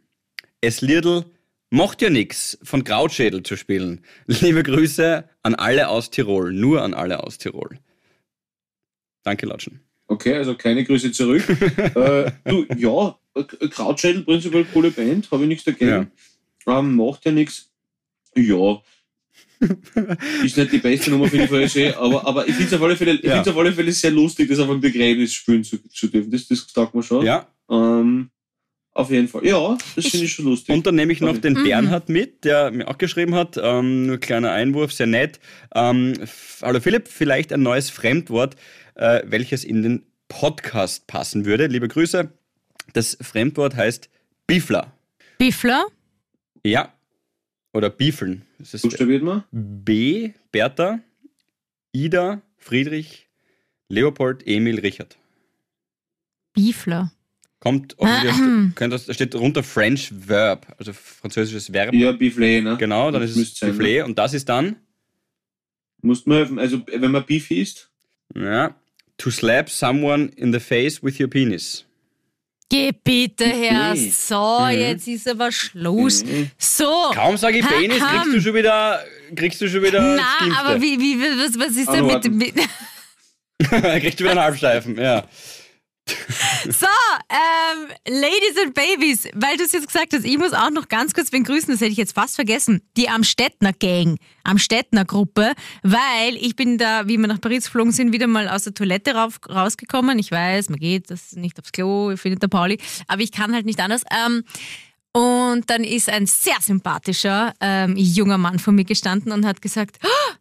es Lidl Macht ja nix von Krautschädel zu spielen. Liebe Grüße an alle aus Tirol, nur an alle aus Tirol. Danke, Latschen. Okay, also keine Grüße zurück. äh, du, ja, Krautschädel prinzipiell coole Band, habe ich nichts dagegen. Ähm, macht ja nichts. Ja. Ist nicht die beste Nummer für die VSG, aber, aber ich finde es auf, alle Fälle- ich Ja. auf alle Fälle sehr lustig, das auf einem Begräbnis spielen zu, zu dürfen. Das, das sagt man schon. Ja, Ähm, auf jeden Fall. Ja, das finde ich schon lustig. und dann nehme ich noch Okay. den Mhm. Bernhard mit, der mir auch geschrieben hat. Ähm, nur kleiner Einwurf, sehr nett. Ähm, Hallo Philipp, vielleicht ein neues Fremdwort, äh, welches in den Podcast passen würde. Liebe Grüße. Das Fremdwort heißt Biefler. Biffler? Ja. Oder Biefeln. Das ist Buchstabiert man? B, Bertha, Ida, Friedrich, Leopold, Emil, Richard. Biffler. Kommt, das, da steht runter French Verb, also französisches Verb. Ja, Biflé, ne? Genau, dann Das ist es sein, Soufflé und das ist dann Musst mir helfen. Also, wenn man Beef isst, Ja. To slap someone in the face with your penis. Geh bitte her. Okay. So, jetzt ist aber Schluss. So. Kaum sage ich Ha, Penis, kriegst komm. du schon wieder, kriegst du schon wieder Na, aber wie, wie, was, was ist denn mit, mit kriegst du wieder einen Halbsteifen, ja. So, ähm, Ladies and Babies, weil du es jetzt gesagt hast, ich muss auch noch ganz kurz wen grüßen, das hätte ich jetzt fast vergessen. Die Amstettner Gang, Amstettner Gruppe, weil ich bin da, wie wir nach Paris geflogen sind, wieder mal aus der Toilette rauf, rausgekommen. Ich weiß, man geht das nicht aufs Klo, findet der Pauli, aber ich kann halt nicht anders. Ähm, und dann ist ein sehr sympathischer ähm, junger Mann vor mir gestanden und hat gesagt, "Ah,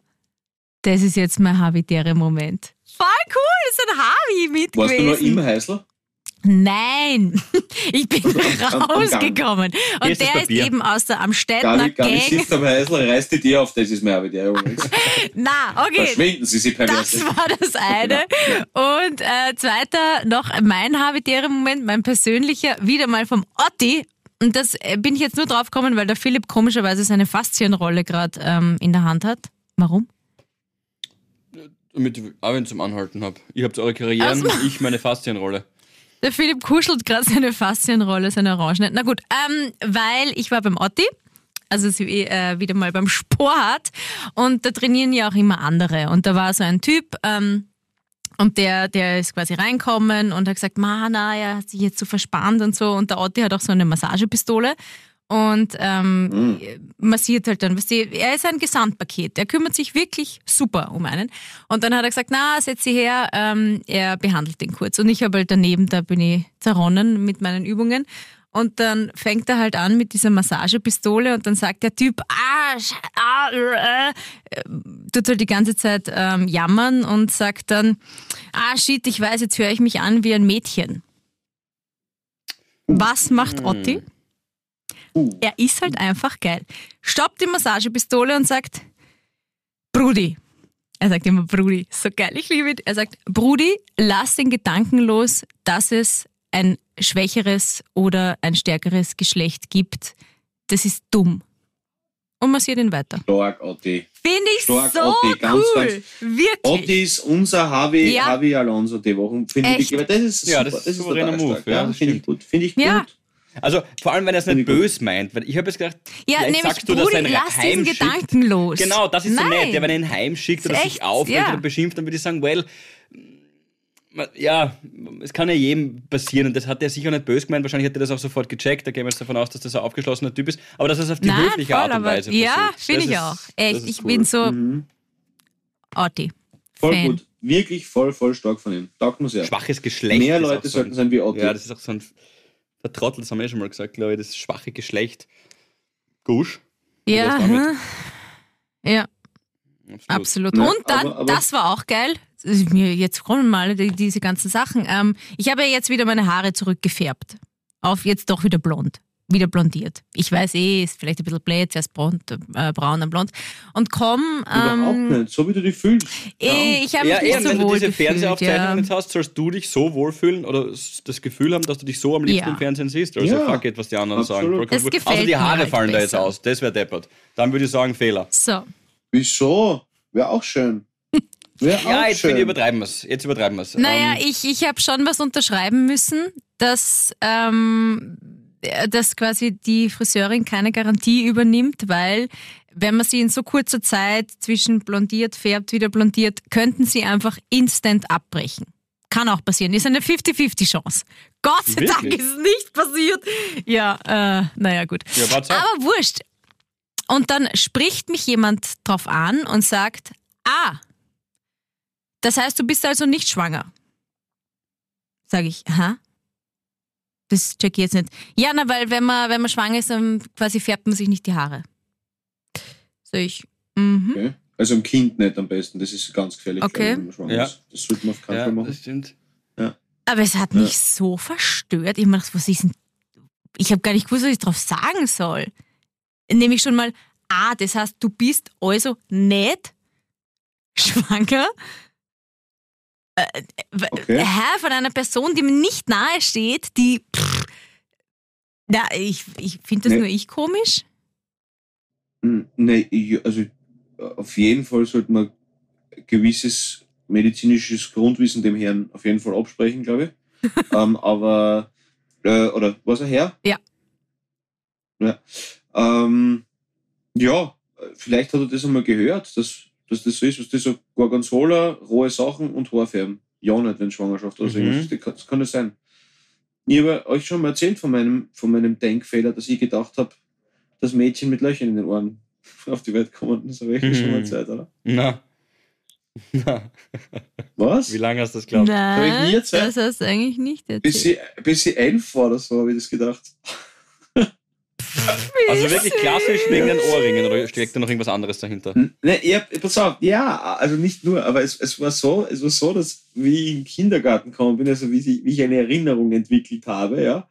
das ist jetzt mein habitäre Moment. Voll cool, ist ein Harvey mit Warst du noch gewesen. im Heißler? Nein, ich bin Gang. rausgekommen. Und ist das der ist eben aus der Amstettner Gabi, Gabi Gang. sitzt am Heißler, reißt die dir auf, das ist mir aber der übrigens. Na, okay. Verschwinden Sie, Sie Das perverse. war das eine. Und äh, zweiter, noch mein habitärer Moment, mein persönlicher, wieder mal vom Otti. Und das äh, bin ich jetzt nur drauf gekommen, weil der Philipp komischerweise seine Faszienrolle gerade ähm, in der Hand hat. Warum? Damit ich Arwen zum Anhalten habe. Ihr habt eure Karrieren, Ach so. ich meine Faszienrolle. Der Philipp kuschelt gerade seine Faszienrolle, seine Orange. Na gut, ähm, weil ich war beim Otti, also sie, äh, wieder mal beim Sport und da trainieren ja auch immer andere. Und da war so ein Typ, ähm, und der, der ist quasi reinkommen und hat gesagt, Ma, na, er hat sich jetzt so verspannt und so. Und der Otti hat auch so eine Massagepistole und ähm, massiert halt dann. Weißt du, er ist ein Gesamtpaket. Er kümmert sich wirklich super um einen. Und dann hat er gesagt, na, setz sie her, ähm, er behandelt den kurz. Und ich habe halt daneben, da bin ich zerronnen mit meinen Übungen. Und dann fängt er halt an mit dieser Massagepistole und dann sagt der Typ, ah, ah äh, äh, tut halt die ganze Zeit ähm, jammern und sagt dann, ah shit, ich weiß, jetzt höre ich mich an wie ein Mädchen. Was macht Otti? Uh. Er ist halt einfach geil. Stoppt die Massagepistole und sagt, Brudi. Er sagt immer Brudi, so geil, ich liebe ihn. Er sagt, Brudi, lass den Gedanken los, dass es ein schwächeres oder ein stärkeres Geschlecht gibt. Das ist dumm. Und massiert ihn weiter. Stark, Otti. Finde ich Stark, so Otti, ganz, cool. ganz- Wirklich. Otti ist unser Javi, Ja. Javi Alonso die Woche. Finde ich, das ist Ja, super, das ist ein total souveräner Move, stark. ja, Ja, das finde ich gut. Finde ich Ja. gut. Also vor allem, wenn er es nicht böse meint, weil ich habe jetzt gedacht, ja, vielleicht nämlich sagst du, dass er ihn lass diesen heimschickt. Gedanken los. Genau, das ist so Nein. nett. Ja, wenn er ihn heimschickt oder sich aufregt ja. oder beschimpft, dann würde ich sagen, well, ja, es kann ja jedem passieren und das hat er sicher nicht böse gemeint. Wahrscheinlich hat er das auch sofort gecheckt. Da gehen wir jetzt davon aus, dass das ein aufgeschlossener Typ ist. Aber dass er es auf die Nein, höfliche voll, Art und aber Weise ja, versucht. finde ich ist- auch. Echt, ich cool. bin so Mhm. Otti. Voll Fan. gut. Wirklich voll, voll stark von ihm. Taugt mir sehr. Schwaches Geschlecht. Mehr Leute so sollten ein, sein wie Otti. Ja, das ist auch so ein Vertrottel, das haben wir eh schon mal gesagt, glaube ich, das schwache Geschlecht. Gusch. Ja, ja, Absolut. absolut. Ja, Und dann, aber- aber- das war auch geil. Mir jetzt kommen mal die, diese ganzen Sachen. Ähm, ich habe ja jetzt wieder meine Haare zurückgefärbt. Auf jetzt doch wieder blond. Wieder blondiert. Ich weiß eh, ist vielleicht ein bisschen blöd, zuerst blond, äh, braun, dann blond. Und komm, Überhaupt ähm, nicht. So wie du dich fühlst. eh, ich habe Ja, mich nicht eben, so wenn du diese gefühlt. Fernsehaufzeichnungen Ja. hast, sollst du dich so wohlfühlen oder das Gefühl haben, dass du dich so am liebsten Ja. im Fernsehen siehst. Also Ja, fuck it, was die anderen sagen. absolut. Gefällt Außer die mir Haare fallen da jetzt besser. aus. Das wäre deppert. Dann würde ich sagen, Fehler. So, Wieso? Wäre auch schön. Wäre Ja, auch jetzt schön. übertreiben wir es. Jetzt übertreiben wir es. Naja, Ähm, ich, ich habe schon was unterschreiben müssen, dass, ähm, dass quasi die Friseurin keine Garantie übernimmt, weil wenn man sie in so kurzer Zeit zwischen blondiert, färbt, wieder blondiert, könnten sie einfach instant abbrechen. Kann auch passieren. Ist eine 50-50 Chance. Gott sei Dank ist es nicht passiert. Ja, äh, naja, gut. ja. Aber wurscht. Und dann spricht mich jemand drauf an und sagt, ah, das heißt, du bist also nicht schwanger. Sag ich, aha. Das check ich jetzt nicht. Ja, na, weil wenn man, wenn man schwanger ist, dann quasi färbt man sich nicht die Haare. Sag ich, mhm. Okay. Also im Kind nicht am besten. Das ist ganz gefährlich. Okay. wenn man schwanger Ja. ist. Das sollte man auf keinen ja, Fall machen. das stimmt. Aber es hat mich so verstört. Ich gedacht, was ist denn? Ich habe gar nicht gewusst, was ich drauf sagen soll. Nämlich schon mal, ah, das heißt, du bist also nicht schwanger. Äh, Okay. Hä, von einer Person, die mir nicht nahe steht, die. Pff, na, ich, ich finde das Nee. nur ich komisch. Hm, Nee, also auf jeden Fall sollte man gewisses medizinisches Grundwissen dem Herrn auf jeden Fall absprechen, glaube ich. ähm, aber, äh, oder was er her? Ja. Ja. Ähm, ja, vielleicht hat er das einmal gehört, dass, dass das so ist, was das so Gorgonzola, rohe Sachen und Haarfärben. Ja, nicht, wenn Schwangerschaft oder so Mhm. irgendwas ist. Das kann, das sein. Ich habe euch schon mal erzählt von meinem, von meinem Denkfehler, dass ich gedacht habe, dass Mädchen mit Löchern in den Ohren auf die Welt kommen. Das habe ich euch schon mal Mhm. erzählt, oder? Na. Na. Was? Wie lange hast du das geglaubt? Nein, das hast du eigentlich nicht Bis erzählt. sie, bis sie elf war oder so, habe ich das gedacht. Also wirklich klassisch wegen den Ohrringen oder steckt da noch irgendwas anderes dahinter? Ne, ja, pass auf, ja, also nicht nur, aber es, es war so, es war so, dass wie ich in den Kindergarten gekommen bin, also wie, sie, wie ich eine Erinnerung entwickelt habe, ja,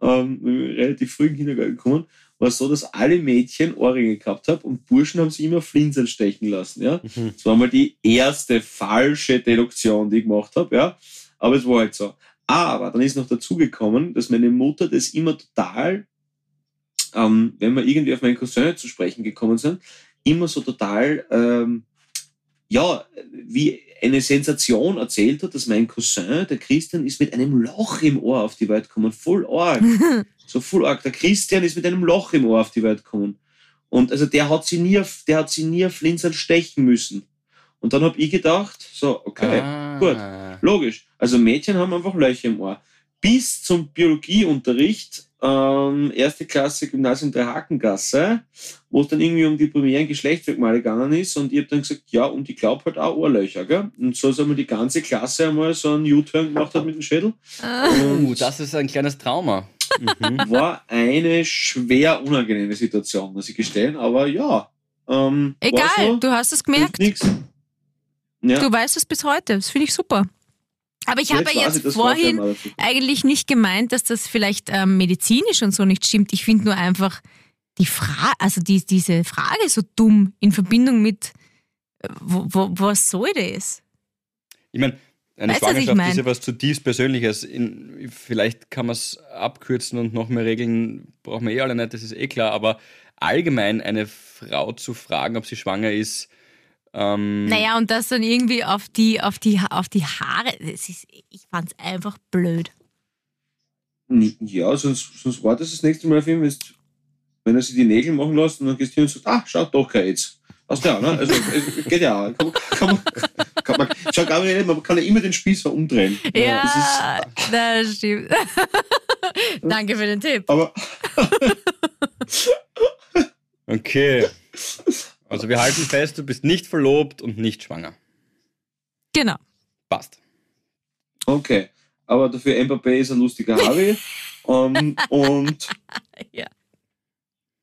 ähm, relativ früh in den Kindergarten gekommen, war es so, dass alle Mädchen Ohrringe gehabt haben und Burschen haben sie immer Flinseln stechen lassen, ja. Mhm. Das war mal die erste falsche Deduktion, die ich gemacht habe, ja. Aber es war halt so. Aber dann ist noch dazugekommen, dass meine Mutter das immer total, ähm, wenn wir irgendwie auf meinen Cousin zu sprechen gekommen sind, immer so total, ähm, ja, wie eine Sensation erzählt hat, dass mein Cousin, der Christian, ist mit einem Loch im Ohr auf die Welt gekommen. Voll arg. so voll arg. Der Christian ist mit einem Loch im Ohr auf die Welt gekommen. Und also der hat sie nie, auf- der hat sie nie auf Flinseln stechen müssen. Und dann habe ich gedacht, so, okay, Ah. gut. logisch. Also Mädchen haben einfach Löcher im Ohr. Bis zum Biologieunterricht, ähm, erste Klasse Gymnasium der Hakengasse, wo es dann irgendwie um die primären Geschlechtsmerkmale gegangen ist. Und ich habe dann gesagt, ja, und ich glaube halt auch Ohrlöcher. Gell? Und so, dass einmal die ganze Klasse einmal so einen U-Turn gemacht hat mit dem Schädel. Oh, Und das ist ein kleines Trauma. Mhm. war eine schwer unangenehme Situation, muss ich gestehen. Aber ja. Ähm, Egal, du hast es gemerkt. nix. Ja. Du weißt es bis heute. Das finde ich super. Aber ich habe Jetzt ja vorhin eigentlich nicht gemeint, dass das vielleicht ähm, medizinisch und so nicht stimmt. Ich finde nur einfach die Frage, also die, diese Frage so dumm in Verbindung mit, äh, wo, wo, was soll das? Ich meine, eine Weißt was ich Schwangerschaft mein? ist ja was zutiefst Persönliches. In, vielleicht kann man es abkürzen und noch mehr regeln, brauchen wir eh alle nicht, das ist eh klar. Aber allgemein eine Frau zu fragen, ob sie schwanger ist, ähm, Naja, und das dann irgendwie auf die, auf die, auf die Haare, das ist, ich fand es einfach blöd. Ja, sonst, sonst war das das nächste Mal auf ihn, wenn er sich die Nägel machen lässt und dann gehst du hin und sagst, ah, schau, doch kein AIDS. Hast du ja, ne? Also, es geht ja auch. Kann, man- kann, man, kann man, schau, Gabriele, man kann ja immer den Spieß umdrehen. Ja, Das ist, das stimmt. Danke für den Tipp. aber Okay. Also wir halten fest, du bist nicht verlobt und nicht schwanger. Genau. Passt. okay. Aber dafür Mbappé ist ein lustiger Harvey. um, und, Ja.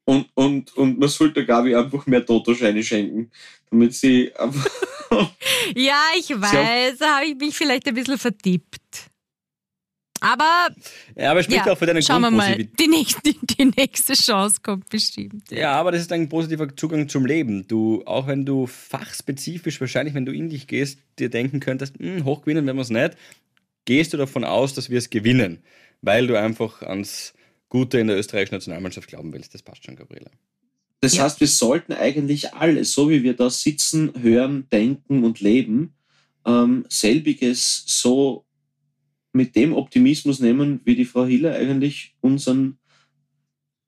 und, und, und man sollte Gabi einfach mehr Totoscheine schenken, damit sie einfach. Ja, ich weiß, da habe ich mich vielleicht ein bisschen vertippt. Aber Ja, aber spricht ja, auch für deine schauen wir mal, die nächste, die nächste Chance kommt bestimmt. Ja, aber das ist ein positiver Zugang zum Leben. Du, auch wenn du fachspezifisch, wahrscheinlich, wenn du in dich gehst, dir denken könntest, hm, hochgewinnen werden wir es nicht, gehst du davon aus, dass wir es gewinnen, weil du einfach ans Gute in der österreichischen Nationalmannschaft glauben willst. Das passt schon, Gabriele. Das Ja. heißt, wir sollten eigentlich alle, so wie wir da sitzen, hören, denken und leben, ähm, selbiges so mit dem Optimismus nehmen, wie die Frau Hiller eigentlich unseren,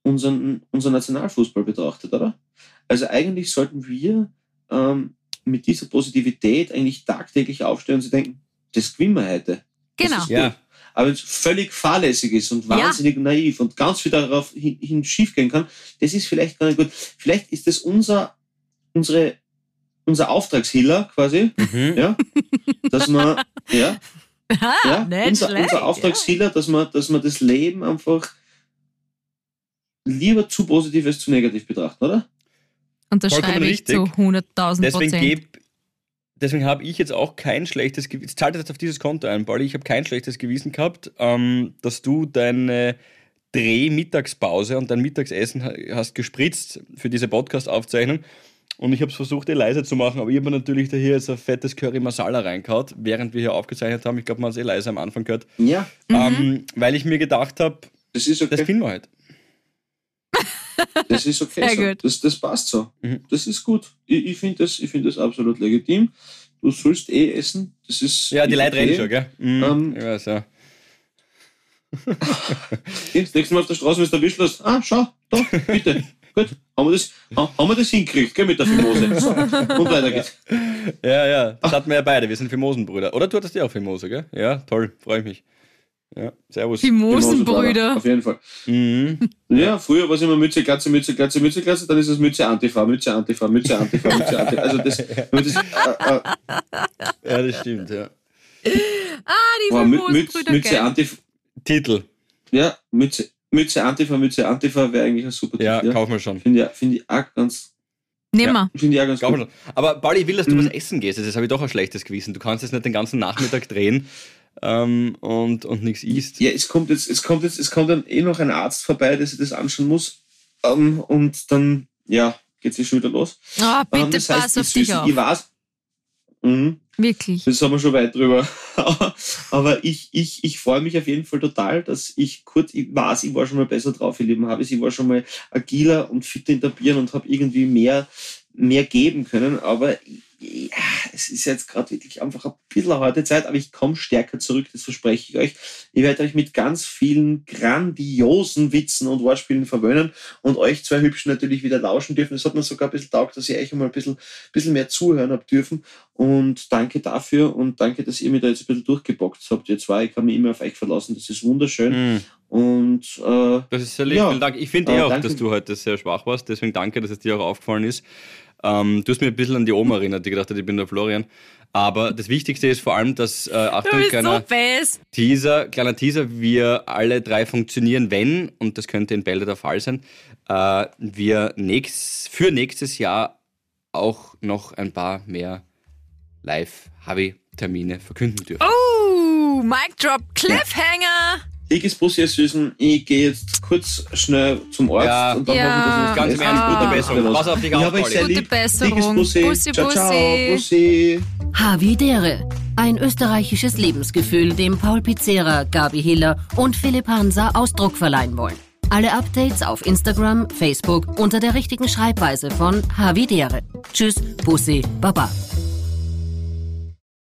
unseren, unseren Nationalfußball betrachtet, oder? Also eigentlich sollten wir ähm, mit dieser Positivität eigentlich tagtäglich aufstehen und sie denken, das gewinnen wir heute. Das Genau. Ja. Aber wenn es völlig fahrlässig ist und Ja. wahnsinnig naiv und ganz viel darauf hin, hin schief gehen kann, das ist vielleicht gar nicht gut. Vielleicht ist das unser, unsere, unser Auftragshiller quasi, Mhm. ja, dass man, ja, Ah, ja, nicht unser, schlecht, unser Auftragshiller, dass man, dass man das Leben einfach lieber zu positiv als zu negativ betrachten, oder? Unterschreibe Vollkommen ich zu richtig. 100.000 Deswegen Prozent. geb, deswegen habe ich jetzt auch kein schlechtes Gewissen. Jetzt zahlt das auf dieses Konto ein, Pauli. Ich habe kein schlechtes Gewissen gehabt, ähm, dass du deine Dreh-Mittagspause und dein Mittagsessen ha- hast gespritzt für diese Podcast-Aufzeichnung. Und ich habe es versucht, eh leise zu machen, aber ich habe mir natürlich da hier jetzt ein fettes Curry Masala reingehauen, während wir hier aufgezeichnet haben. Ich glaube, man hat es eh leise am Anfang gehört. Ja, Mhm. Ähm, weil ich mir gedacht habe, das ist das okay. finden wir halt. Das ist okay Sehr so. gut. Das, das passt so. Mhm. Das ist gut. Ich, ich finde das, ich find das absolut legitim. du sollst eh essen. Das ist Ja, die Leute okay. reden schon, gell? Mhm, Ähm, ich weiß, ja. Okay, das nächste Mal auf der Straße, wenn du erwischt hast, ah, schau, da, bitte. Gut, haben wir das, ha- haben wir das hingekriegt, gell, mit der Fimose. So, und weiter geht's. Ja, ja, das hatten wir ja beide. Wir sind Fimosenbrüder. Oder du hattest ja auch Fimose, gell? Ja, toll, freue ich mich. Ja, servus. Fimosenbrüder. Auf jeden Fall. Mhm. Ja, früher war es immer Mütze, Glatze, Mütze, Glatze, Mütze, Glatze, dann ist es Mütze, Antifa, Mütze, Antifa, Mütze, Antifa, Mütze, Antifa. Also das, das äh, äh, Ja, das stimmt, ja. Ah, die Mütze, Fimosenbrüder, Mütze, geil. Antifa, Titel. ja, Mütze, Mütze, Antifa, Mütze, Antifa wäre eigentlich ein super Ja, Titel, kaufen wir schon. Finde ich, finde ich auch ganz, Nehmen wir. finde ich auch ganz Kaufen wir gut. schon. Aber Pauli, ich will, dass du Mhm. was essen gehst. Das habe ich doch ein schlechtes Gewissen. Du kannst jetzt nicht den ganzen Nachmittag drehen ähm, und, und nichts isst. Ja, es kommt jetzt, es kommt jetzt, es kommt dann eh noch ein Arzt vorbei, der sich das anschauen muss. Ähm, und dann, ja, geht's eh schon wieder los. Oh, bitte ähm, das pass heißt, auf die dich Süßen, auf. Ich weiß. Mhm. Wirklich. Das haben wir schon weit drüber. Aber- ich, ich, ich freue mich auf jeden Fall total, dass ich kurz, ich weiß, ich war schon mal besser drauf, ihr Lieben habe Ich war schon mal agiler und fitter in der Birne und habe irgendwie mehr, mehr geben können. Aber es ist jetzt gerade wirklich einfach ein bisschen eine harte Zeit, aber ich komme stärker zurück, das verspreche ich euch. Ich werde euch mit ganz vielen grandiosen Witzen und Wortspielen verwöhnen und euch zwei Hübschen natürlich wieder lauschen dürfen. Es hat mir sogar ein bisschen taugt, dass ihr euch einmal ein bisschen, bisschen mehr zuhören habt dürfen. Und danke dafür und danke, dass ihr mir da jetzt ein bisschen durchgeboxt habt, ihr zwei. Ich kann mich immer auf euch verlassen. Das ist wunderschön. Mhm. Und äh, Das ist sehr lieb. Ja. Vielen Dank. Ich finde Äh, eh auch, danke. dass du heute sehr schwach warst. Deswegen danke, dass es dir auch aufgefallen ist. Ähm, du hast mir ein bisschen an die Oma erinnert, die gedacht hat, ich bin der Florian. Aber das Wichtigste ist vor allem, dass, äh, Du Achtung, kleiner so. Teaser, kleiner Teaser, wir alle drei funktionieren, wenn, und das könnte in Bälde der Fall sein, äh, wir nächst, für nächstes Jahr auch noch ein paar mehr Live-Havi-Termine verkünden dürfen. Oh, Mic Drop Cliffhanger. Dickes Bussi, ihr Süßen. Ich gehe jetzt kurz schnell zum Arzt Ja. und dann Ja. machen wir das Ganz im Ernst, gute Ah. Besserung. Pass auf dich Ich auf, sehr Gute lieb. Besserung. Dickes Bussi. Bussi, ciao, ciao. Bussi. Bussi. Havidere. Ein österreichisches Lebensgefühl, dem Paul Pizzera, Gabi Hiller und Philipp Hansa Ausdruck verleihen wollen. Alle Updates auf Instagram, Facebook unter der richtigen Schreibweise von Havidere. Tschüss, Bussi, Baba.